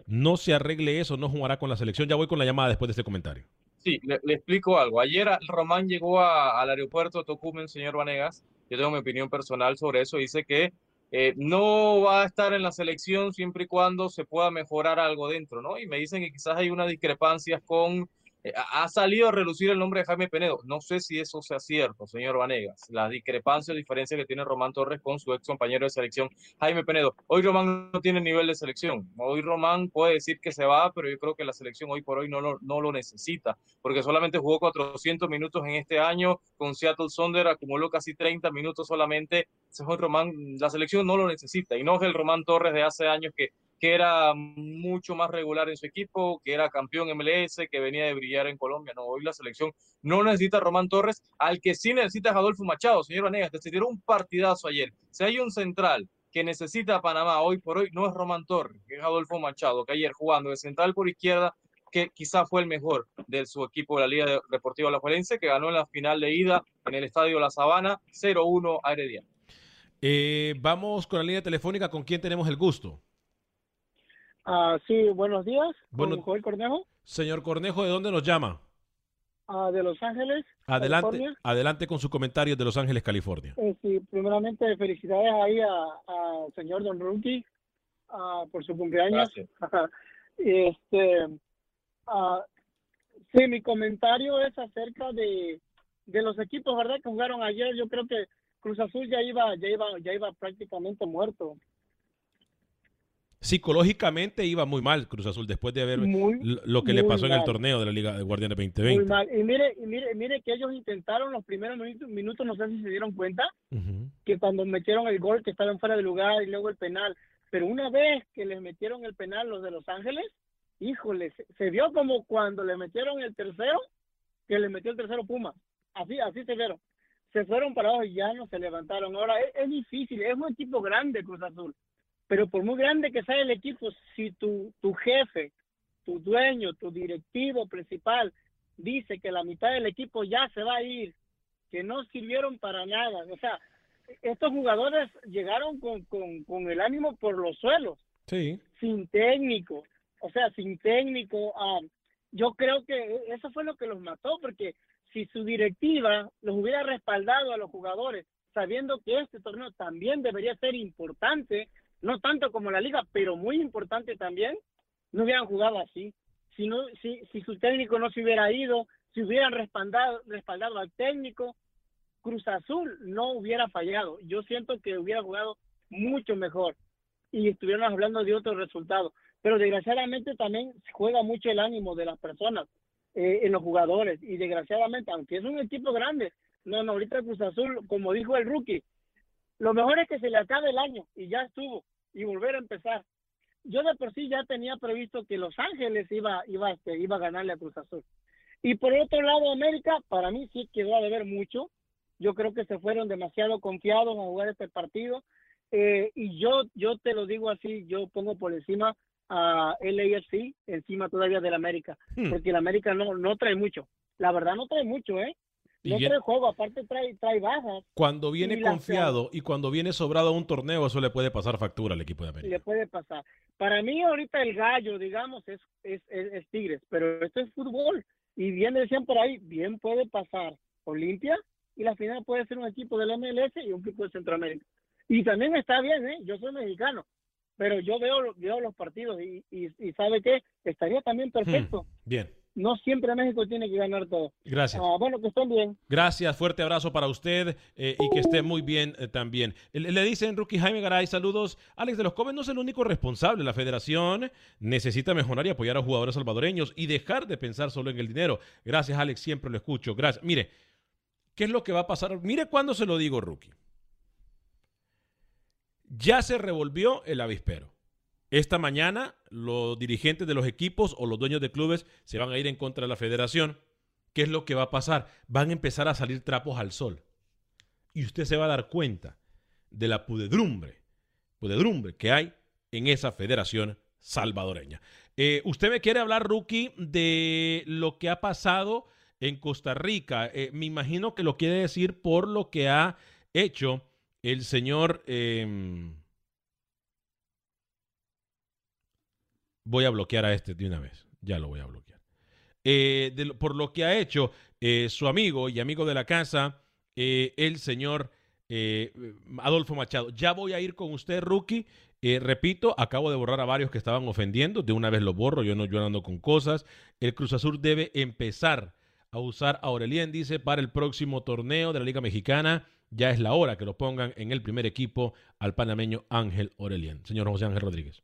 no se arregle eso, no jugará con la selección. Ya voy con la llamada después de este comentario. Sí, le, le explico algo. Ayer Román llegó a- al aeropuerto de Tocumen, señor Vanegas. Yo tengo mi opinión personal sobre eso. Dice que eh, no va a estar en la selección siempre y cuando se pueda mejorar algo dentro, ¿no? Y me dicen que quizás hay unas discrepancias con... eh, ha salido a relucir el nombre de Jaime Penedo. No sé si eso sea cierto, señor Vanegas. Las discrepancias o diferencias que tiene Román Torres con su ex compañero de selección, Jaime Penedo. Hoy Román no tiene nivel de selección. Hoy Román puede decir que se va, pero yo creo que la selección hoy por hoy no lo, necesita, porque solamente jugó 400 minutos en este año con Seattle Sonder, acumuló casi 30 minutos solamente. Román, la selección no lo necesita, y no es el Román Torres de hace años que, que era mucho más regular en su equipo, que era campeón MLS, que venía de brillar en Colombia. No, hoy la selección no necesita a Román Torres, al que sí necesita es Adolfo Machado. Señor Vanegas, te tiró un partidazo ayer. Si hay un central que necesita a Panamá hoy por hoy, no es Román Torres, es Adolfo Machado, que ayer jugando de central por izquierda, que quizá fue el mejor de su equipo de la Liga de- Deportiva La que ganó en la final de ida en el Estadio La Sabana 0-1 a Herediano. Vamos con la línea telefónica. ¿Con quién tenemos el gusto? Ah, sí, buenos días. Bueno- Con Joel Cornejo, Señor Cornejo, ¿de dónde nos llama? ah, de Los Ángeles. Adelante, California. adelante con su comentario de Los Ángeles, California. Eh, sí, primeramente felicidades ahí al señor Don Runky ah, por su cumpleaños. este, ah, sí, mi comentario es acerca de, de los equipos, ¿verdad? Que jugaron ayer. Yo creo que Cruz Azul ya iba, ya iba, ya iba prácticamente muerto. Psicológicamente iba muy mal Cruz Azul después de ver Muy, lo que le muy pasó en el torneo de la Liga de Guardianes Muy 2020. mal. Y mire, y mire, mire que ellos intentaron los primeros minutos, minutos, no sé si se dieron cuenta, que cuando metieron el gol que estaban fuera de lugar y luego el penal, pero una vez que les metieron el penal los de Los Ángeles, híjole, se, se vio como cuando le metieron el tercero, que le metió el tercero Puma, así, así se vieron. Se fueron para abajo y ya no se levantaron. Ahora es, es difícil, es un equipo grande Cruz Azul, pero por muy grande que sea el equipo, si tu, tu jefe, tu dueño, tu directivo principal dice que la mitad del equipo ya se va a ir, que no sirvieron para nada. O sea, estos jugadores llegaron con, con, con el ánimo por los suelos, Sí. sin técnico, o sea, sin técnico. ah, yo creo que eso fue lo que los mató, porque si su directiva los hubiera respaldado a los jugadores, sabiendo que este torneo también debería ser importante, no tanto como la liga, pero muy importante también, no hubieran jugado así. Si, no, si, su técnico no se hubiera ido, si hubieran respaldado, al técnico, Cruz Azul no hubiera fallado. Yo siento que hubiera jugado mucho mejor y estuviéramos hablando de otro resultado. Pero desgraciadamente también juega mucho el ánimo de las personas eh, en los jugadores y desgraciadamente, aunque es un equipo grande, no, no, ahorita Cruz Azul, como dijo el rookie, Lo mejor es que se le acabe el año y ya estuvo y volver a empezar. Yo de por sí ya tenía previsto que Los Ángeles iba iba este, iba a ganarle a Cruz Azul. Y por otro lado, América, para mí sí quedó a deber mucho. Yo creo que se fueron demasiado confiados a jugar este partido. Eh, y yo, yo te lo digo así, yo pongo por encima a LAFC, encima todavía del América, Hmm. porque el América no, no trae mucho. La verdad no trae mucho, ¿eh? Y No trae juego, aparte trae, trae bajas. Cuando viene Y la- confiado y cuando viene sobrado a un torneo, eso le puede pasar factura al equipo de América. le puede pasar. Para mí ahorita el gallo, digamos, es, es, es, es Tigres, pero esto es fútbol. Y bien decían por ahí, bien puede pasar Olimpia y la final puede ser un equipo del MLS y un equipo de Centroamérica. Y también está bien, ¿eh? Yo soy mexicano, pero yo veo, veo los partidos y, y, y ¿sabe qué? Estaría también perfecto. Bien, No siempre México tiene que ganar todo. gracias. Ah, bueno, que estén bien. Gracias, fuerte abrazo para usted eh, y que esté muy bien eh, también. Le, le dicen Rookie Jaime Garay, saludos. Alex de los Cobes no es el único responsable. La federación necesita mejorar y apoyar a jugadores salvadoreños y dejar de pensar solo en el dinero. Gracias, Alex, siempre lo escucho. Gracias. Mire, ¿qué es lo que va a pasar? Mire cuándo se lo digo, Rookie. Ya se revolvió el avispero. Esta mañana los dirigentes de los equipos o los dueños de clubes se van a ir en contra de la federación. ¿Qué es lo que va a pasar? Van a empezar a salir trapos al sol. Y usted se va a dar cuenta de la pudedrumbre, pudedrumbre que hay en esa federación salvadoreña. Eh, usted me quiere hablar, Rookie, de lo que ha pasado en Costa Rica. Eh, me imagino que lo quiere decir por lo que ha hecho el señor... em, voy a bloquear a este de una vez. Ya lo voy a bloquear. Eh, de por lo que ha hecho eh, su amigo y amigo de la casa, eh, el señor Adolfo Machado. Ya voy a ir con usted, Rookie. Repito, acabo de borrar a varios que estaban ofendiendo. De una vez lo borro, yo no yo no ando con cosas. El Cruz Azul debe empezar a usar a Aurelien, dice, para el próximo torneo de la Liga Mexicana. Ya es la hora que lo pongan en el primer equipo al panameño Ángel Aurelien. Señor José Ángel Rodríguez.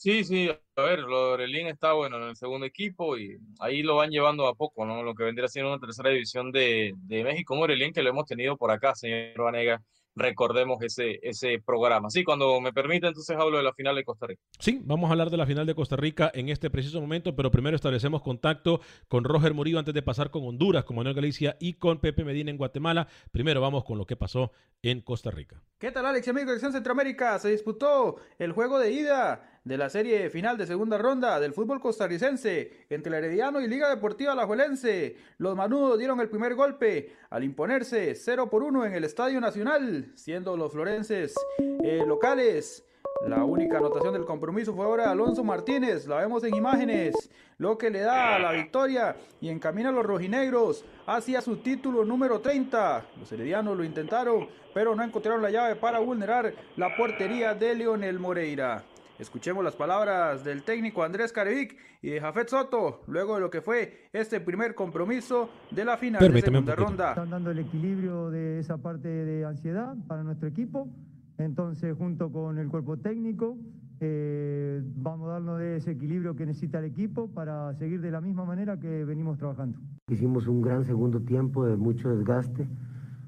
Sí, sí, a ver, lo de Orelín está bueno en el segundo equipo y ahí lo van llevando a poco, ¿no? Lo que vendría siendo una tercera división de, de México, un Orelín que lo hemos tenido por acá, señor Vanega, recordemos ese, ese programa. Sí, cuando me permita, entonces hablo de la final de Costa Rica. Sí, vamos a hablar de la final de Costa Rica en este preciso momento, pero primero establecemos contacto con Roger Murillo antes de pasar con Honduras, con Manuel Galicia y con Pepe Medina en Guatemala. Primero vamos con lo que pasó en Costa Rica. ¿Qué tal Alex y amigos de Acción Centroamérica? Se disputó el juego de ida de la serie final de segunda ronda del fútbol costarricense entre el Herediano y Liga Deportiva Alajuelense. Los manudos dieron el primer golpe al imponerse 0 por 1 en el Estadio Nacional, siendo los florenses eh, locales. La única anotación del compromiso fue ahora Alonso Martínez, la vemos en imágenes, lo que le da la victoria y encamina a los rojinegros hacia su título número 30. Los heredianos lo intentaron, pero no encontraron la llave para vulnerar la portería de Leonel Moreira. Escuchemos las palabras del técnico Andrés Carevic y de Jafet Soto, luego de lo que fue este primer compromiso de la final Permíteme un de segunda ronda. Están dando el equilibrio de esa parte de ansiedad para nuestro equipo. Entonces, junto con el cuerpo técnico, eh, vamos a darnos de ese equilibrio que necesita el equipo para seguir de la misma manera que venimos trabajando. Hicimos un gran segundo tiempo de mucho desgaste.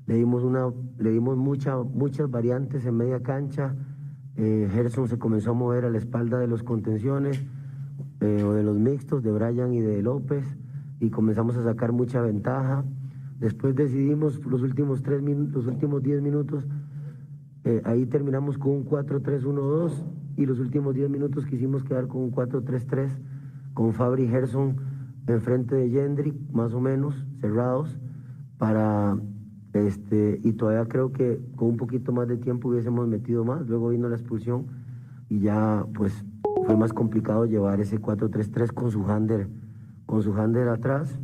Le dimos, una, le dimos mucha, muchas variantes en media cancha. Eh, Gerson se comenzó a mover a la espalda de los contenciones eh, o de los mixtos de Brian y de López y comenzamos a sacar mucha ventaja. Después decidimos los últimos, tres los últimos 10 minutos, eh, ahí terminamos con un 4-3-1-2 y los últimos 10 minutos quisimos quedar con un 4-3-3 con Fabri Gerson enfrente de Jendrik, más o menos, cerrados, para este, y todavía creo que con un poquito más de tiempo hubiésemos metido más, luego vino la expulsión y ya pues fue más complicado llevar ese 4-3-3 con su hander, con su hander atrás.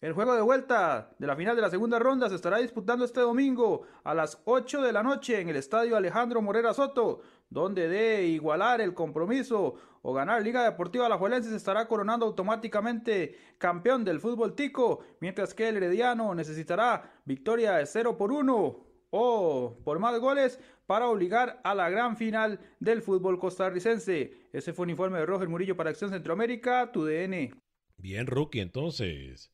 El juego de vuelta de la final de la segunda ronda se estará disputando este domingo a las 8 de la noche en el estadio Alejandro Morera Soto, donde de igualar el compromiso o ganar Liga Deportiva Alajuelense se estará coronando automáticamente campeón del fútbol tico, mientras que el Herediano necesitará victoria de 0 por 1 o por más goles para obligar a la gran final del fútbol costarricense. Ese fue un informe de Roger Murillo para Acción Centroamérica, tu DN. Bien, Rookie, entonces,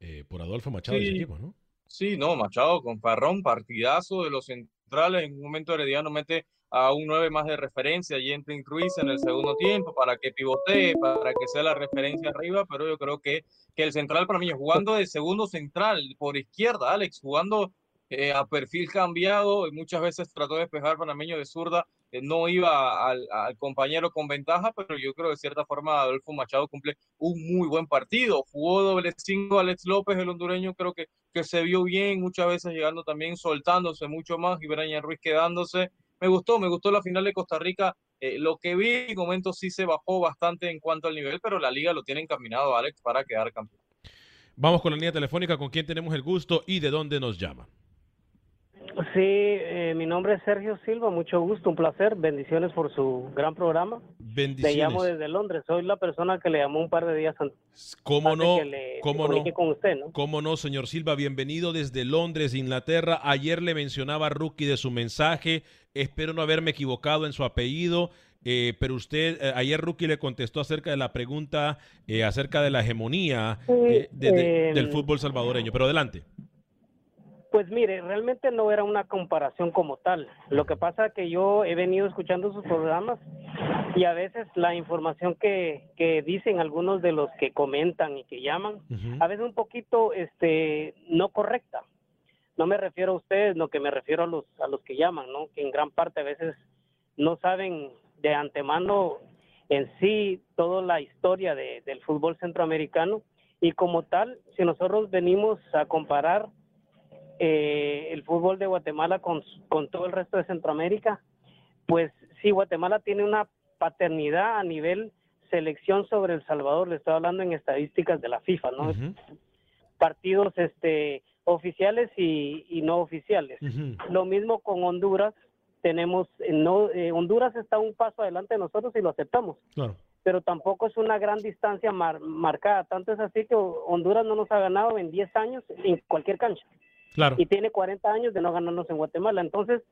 eh, por Adolfo Machado y su Sí. equipo, ¿no? Sí, no, Machado con Farrón, partidazo de los En un momento Herediano mete a un 9 más de referencia y entra Ruiz en el segundo tiempo para que pivotee, para que sea la referencia arriba, pero yo creo que, que el central para mí, jugando de segundo central por izquierda, Alex, jugando eh, a perfil cambiado, muchas veces trató de despejar panameño de zurda, no iba al, compañero con ventaja, pero yo creo que de cierta forma Adolfo Machado cumple un muy buen partido. Jugó doble cinco Alex López, el hondureño, creo que, que se vio bien, muchas veces llegando también, soltándose mucho más, y Brian Ruiz quedándose. Me gustó, me gustó la final de Costa Rica. Eh, lo que vi en momentos sí se bajó bastante en cuanto al nivel, pero la liga lo tiene encaminado, Alex, para quedar campeón. Vamos con la línea telefónica, con quién tenemos el gusto y de dónde nos llama. Sí, eh, mi nombre es Sergio Silva, mucho gusto, un placer, bendiciones por su gran programa. Bendiciones. Le llamo desde Londres, soy la persona que le llamó un par de días antes. ¿Cómo no? ¿Cómo no? Con usted, ¿no? ¿Cómo no, señor Silva? Bienvenido desde Londres, Inglaterra. Ayer le mencionaba a Rookie de su mensaje, espero no haberme equivocado en su apellido. Eh, pero usted, eh, ayer Rookie le contestó acerca de la pregunta acerca de la hegemonía del fútbol salvadoreño. Pero adelante. Pues mire, realmente no era una comparación como tal. Lo que pasa es que yo he venido escuchando sus programas y a veces la información que, que dicen algunos de los que comentan y que llaman, a veces un poquito este no correcta. No me refiero a ustedes, no que me refiero a los a los que llaman, ¿no? Que en gran parte a veces no saben de antemano en sí toda la historia de, del fútbol centroamericano y como tal, si nosotros venimos a comparar eh, el fútbol de Guatemala con, con todo el resto de Centroamérica, pues sí, Guatemala tiene una paternidad a nivel selección sobre El Salvador, le estoy hablando en estadísticas de la FIFA, ¿no? Partidos este oficiales y, no oficiales. Lo mismo con Honduras, tenemos, no, eh, Honduras está un paso adelante de nosotros y lo aceptamos. Pero tampoco es una gran distancia marcada, tanto es así que Honduras no nos ha ganado en 10 años en cualquier cancha. Y tiene 40 años de no ganarnos en Guatemala. Entonces,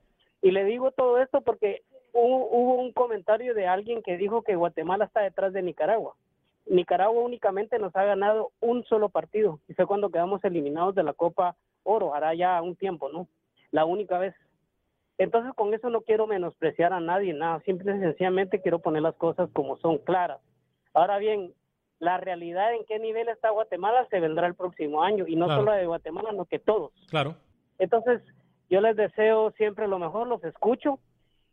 y le digo todo esto porque hubo, un comentario de alguien que dijo que Guatemala está detrás de Nicaragua. Nicaragua únicamente nos ha ganado un solo partido y fue cuando quedamos eliminados de la Copa Oro, hará ya un tiempo, ¿no? La única vez. Entonces con eso no quiero menospreciar a nadie, nada, simple y sencillamente quiero poner las cosas como son claras. Ahora bien, la realidad en qué nivel está Guatemala se vendrá el próximo año y no solo de Guatemala, sino que todos. Claro. Entonces, yo les deseo siempre lo mejor, los escucho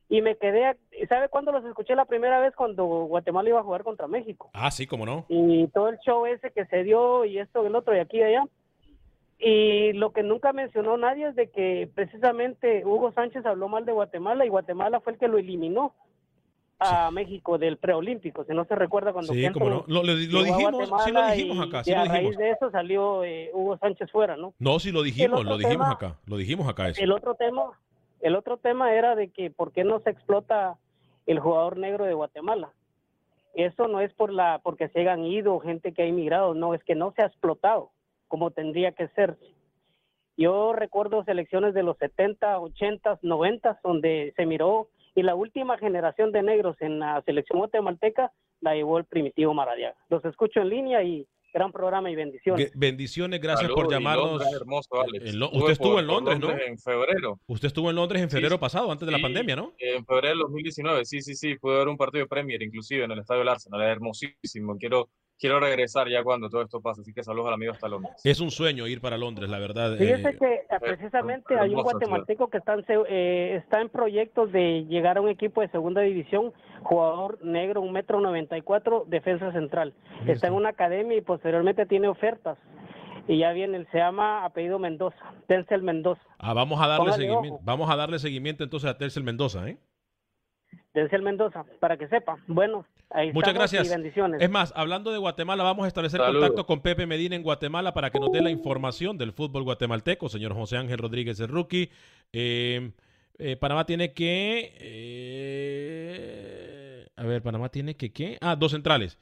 y me quedé, ¿sabe cuándo los escuché la primera vez? Cuando Guatemala iba a jugar contra México. Ah, sí, cómo no. Y todo el show ese que se dio y esto, el otro y aquí y allá. Y lo que nunca mencionó nadie es de que precisamente Hugo Sánchez habló mal de Guatemala y Guatemala fue el que lo eliminó a México del preolímpico, si no se recuerda cuando sí, como no. lo, dijimos, sí lo dijimos acá, sí a dijimos. raíz de eso salió eh, Hugo Sánchez fuera, ¿no? No, sí lo dijimos, lo dijimos acá, lo dijimos acá eso. El otro tema, el otro tema era de que por qué no se explota el jugador negro de Guatemala. Eso no es por la porque se hayan ido gente que ha inmigrado, no, es que no se ha explotado como tendría que ser. Yo recuerdo selecciones de los 70, 80, 90 donde se miró y la última generación de negros en la selección guatemalteca la llevó el primitivo Maradiaga. Los escucho en línea y gran programa y bendiciones. Bendiciones, gracias por llamarnos. usted estuvo en Londres, ¿no? En febrero. Usted estuvo en Londres en febrero pasado, antes de la pandemia, ¿no? En febrero del 2019, sí, sí, sí. Pude ver un partido de Premier, inclusive en el Estadio del Arsenal. hermosísimo. Quiero quiero regresar ya cuando todo esto pase, así que saludos al amigo hasta Londres. Es un sueño ir para Londres, la verdad. Fíjese eh, que eh, precisamente hay un guatemalteco que está en, eh, está en proyectos de llegar a un equipo de segunda división, jugador negro, un metro noventa y cuatro, defensa central. Está en una academia y posteriormente tiene ofertas. Y ya viene, se llama apellido Mendoza, Tencel Mendoza. Ah, vamos a darle seguimiento. Vamos a darle seguimiento entonces a Tencel Mendoza, ¿eh? Tencel Mendoza, para que sepa. Bueno, Muchas gracias. Es más, hablando de Guatemala, vamos a establecer contacto con Pepe Medina en Guatemala para que nos dé la información del fútbol guatemalteco, señor José Ángel Rodríguez, el rookie. Eh, eh, Panamá tiene que... Eh, a ver, Panamá tiene que... ¿qué? Ah, dos centrales.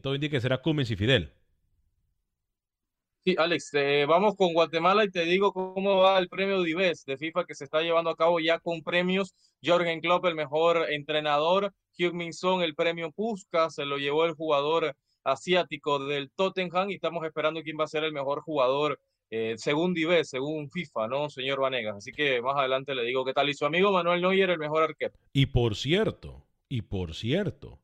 todo indica que será Cummins y Fidel. Sí, Alex, vamos con Guatemala y te digo cómo va el premio Dives de FIFA que se está llevando a cabo ya con premios. Jorgen Klopp, el mejor entrenador. Hugh Minson, el premio Puskas, se lo llevó el jugador asiático del Tottenham y estamos esperando quién va a ser el mejor jugador eh, según Dives, según FIFA, ¿no, señor Vanegas? Así que más adelante le digo qué tal. Y su amigo Manuel Neuer, el mejor arquero. Y por cierto, y por cierto,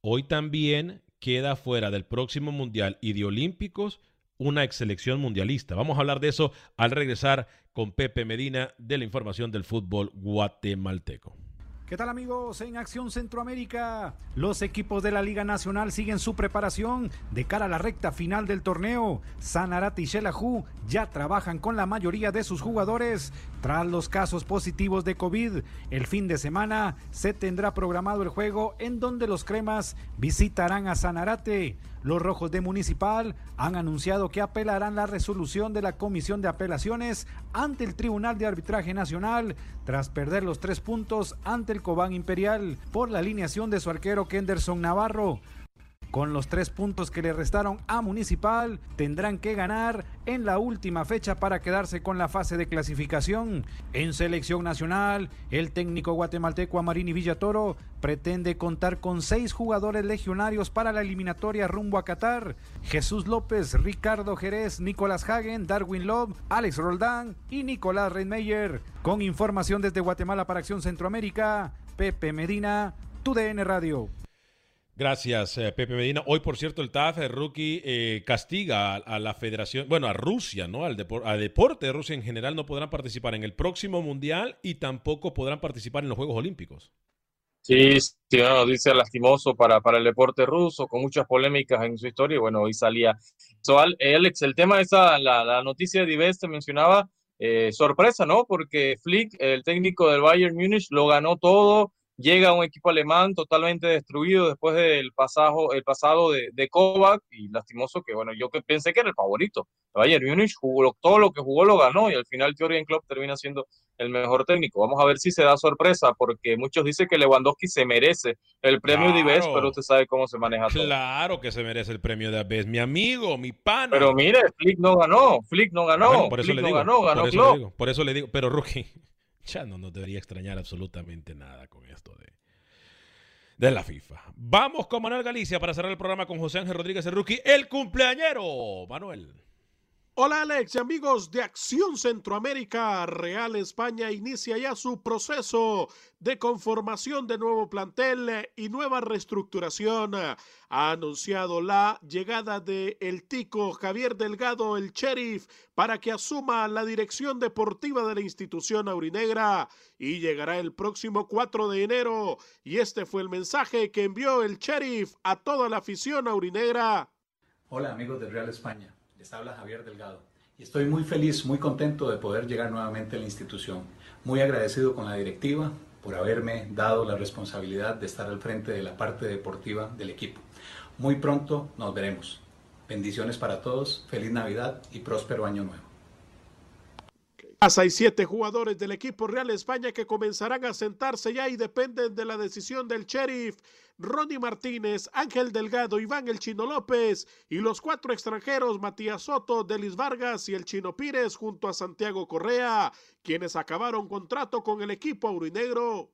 hoy también queda fuera del próximo Mundial y de Olímpicos una ex selección mundialista. Vamos a hablar de eso al regresar con Pepe Medina de la información del fútbol guatemalteco. ¿Qué tal amigos? En Acción Centroamérica, los equipos de la Liga Nacional siguen su preparación de cara a la recta final del torneo. Sanarate y Shelahu ya trabajan con la mayoría de sus jugadores tras los casos positivos de COVID. El fin de semana se tendrá programado el juego en donde los cremas visitarán a Sanarate. Los rojos de Municipal han anunciado que apelarán la resolución de la Comisión de Apelaciones ante el Tribunal de Arbitraje Nacional tras perder los tres puntos ante el Cobán Imperial por la alineación de su arquero Kenderson Navarro. Con los tres puntos que le restaron a Municipal, tendrán que ganar en la última fecha para quedarse con la fase de clasificación. En selección nacional, el técnico guatemalteco Amarini Villatoro pretende contar con seis jugadores legionarios para la eliminatoria rumbo a Qatar. Jesús López, Ricardo Jerez, Nicolás Hagen, Darwin Love, Alex Roldán y Nicolás Reinmeyer. Con información desde Guatemala para Acción Centroamérica, Pepe Medina, TUDN Radio. Gracias, eh, Pepe Medina. Hoy, por cierto, el TAF, el rookie, eh, castiga a, la federación, bueno, a Rusia, ¿no? Al a deporte de Rusia en general no podrán participar en el próximo Mundial y tampoco podrán participar en los Juegos Olímpicos. Sí, sí no, dice lastimoso para, para el deporte ruso, con muchas polémicas en su historia. Y bueno, hoy salía. So, Alex, el tema esa, la, la noticia de Dives te mencionaba, eh, sorpresa, ¿no? Porque Flick, el técnico del Bayern Múnich, lo ganó todo llega un equipo alemán totalmente destruido después del pasado, el pasado de, de Kovac y lastimoso que, bueno, yo que pensé que era el favorito. Bayern Munich jugó todo lo que jugó lo ganó y al final Jürgen Klopp termina siendo el mejor técnico. Vamos a ver si se da sorpresa porque muchos dicen que Lewandowski se merece el premio de Ives, pero usted sabe cómo se maneja todo. Claro que se merece el premio de Ives, mi amigo, mi pana. Pero mire, Flick no ganó, Flick no ganó, por eso le digo, ganó, ganó por eso Le digo, por eso le digo, pero Rookie no nos debería extrañar absolutamente nada con esto de, de la FIFA. Vamos con Manuel Galicia para cerrar el programa con José Ángel Rodríguez, el rookie, el cumpleañero. Manuel. Hola Alex y amigos de Acción Centroamérica. Real España inicia ya su proceso de conformación de nuevo plantel y nueva reestructuración. Ha anunciado la llegada de el tico Javier Delgado, el sheriff, para que asuma la dirección deportiva de la institución aurinegra y llegará el próximo 4 de enero. Y este fue el mensaje que envió el sheriff a toda la afición aurinegra. Hola amigos de Real España. Les habla Javier Delgado estoy muy feliz, muy contento de poder llegar nuevamente a la institución. Muy agradecido con la directiva por haberme dado la responsabilidad de estar al frente de la parte deportiva del equipo. Muy pronto nos veremos. Bendiciones para todos, feliz Navidad y próspero año nuevo. Hay siete jugadores del equipo Real España que comenzarán a sentarse ya y dependen de la decisión del sheriff. Ronnie Martínez, Ángel Delgado, Iván El Chino López y los cuatro extranjeros Matías Soto, Delis Vargas y El Chino Pires junto a Santiago Correa, quienes acabaron contrato con el equipo aurinegro.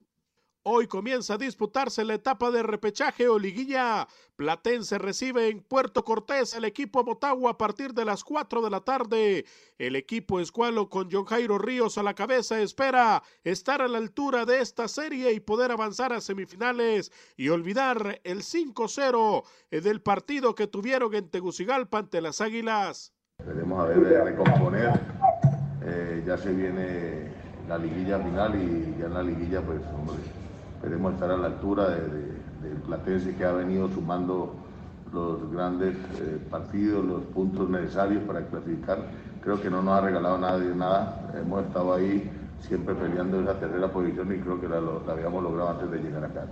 Hoy comienza a disputarse la etapa de repechaje o liguilla. Platense recibe en Puerto Cortés el equipo Motagua a partir de las 4 de la tarde. El equipo escualo con John Jairo Ríos a la cabeza espera estar a la altura de esta serie y poder avanzar a semifinales y olvidar el 5-0 del partido que tuvieron en Tegucigalpa ante las Águilas. Esperemos a ver de recomponer. Eh, ya se viene la liguilla final y ya en la liguilla pues hombre Queremos estar a la altura del Platense que ha venido sumando los grandes eh, partidos, los puntos necesarios para clasificar. Creo que no nos ha regalado nadie nada. Hemos estado ahí siempre peleando esa tercera posición y creo que la, habíamos logrado antes de llegar acá.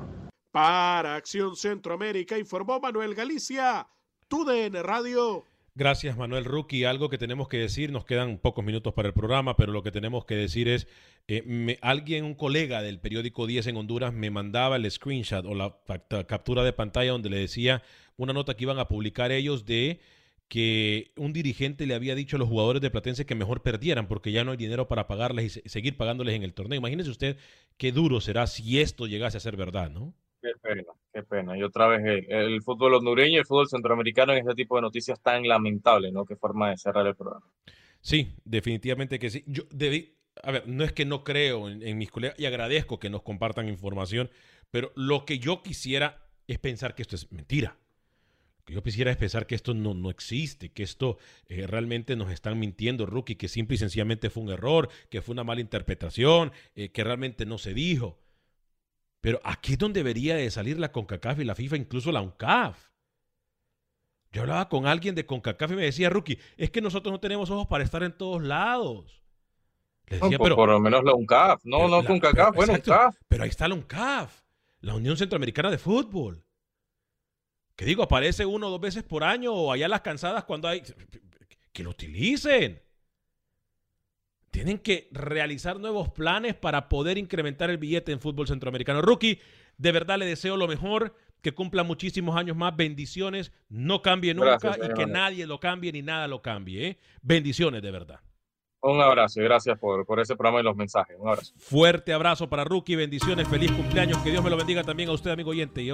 Para Acción Centroamérica informó Manuel Galicia, TUDN Radio. Gracias, Manuel Ruki. Algo que tenemos que decir, nos quedan pocos minutos para el programa, pero lo que tenemos que decir es, eh, alguien, un colega del periódico 10 en Honduras, me mandaba el screenshot o la captura de pantalla donde le decía una nota que iban a publicar ellos de que un dirigente le había dicho a los jugadores de Platense que mejor perdieran porque ya no hay dinero para pagarles y seguir pagándoles en el torneo. Imagínese usted qué duro será si esto llegase a ser verdad, ¿no? Qué pena, qué pena. Y otra vez el, fútbol hondureño y el fútbol centroamericano en este tipo de noticias tan lamentable, ¿no? Qué forma de cerrar el programa. Sí, definitivamente que sí. Yo debí, a ver, no es que no creo en, mis colegas y agradezco que nos compartan información, pero lo que yo quisiera es pensar que esto es mentira. Lo que yo quisiera es pensar que esto no, no existe, que esto eh, realmente nos están mintiendo, Rookie, que simple y sencillamente fue un error, que fue una mala interpretación, eh, que realmente no se dijo. Pero aquí es donde debería de salir la CONCACAF y la FIFA, incluso la UNCAF. Yo hablaba con alguien de CONCACAF y me decía, Rookie, es que nosotros no tenemos ojos para estar en todos lados. Le decía, pero, por lo menos la UNCAF, no, no CONCACAF, bueno, UNCAF. Pero ahí está la UNCAF, la Unión Centroamericana de Fútbol. Que digo, aparece uno o dos veces por año o allá las cansadas cuando hay... Que lo utilicen. Tienen que realizar nuevos planes para poder incrementar el billete en fútbol centroamericano. Rookie, de verdad le deseo lo mejor que cumpla muchísimos años más. Bendiciones, no cambie nunca y que nadie lo cambie ni nada lo cambie. ¿eh? Bendiciones de verdad. Un abrazo y gracias por, por ese programa y los mensajes. Un abrazo. Fuerte abrazo para Rookie, bendiciones, feliz cumpleaños, que Dios me lo bendiga también a usted, amigo oyente.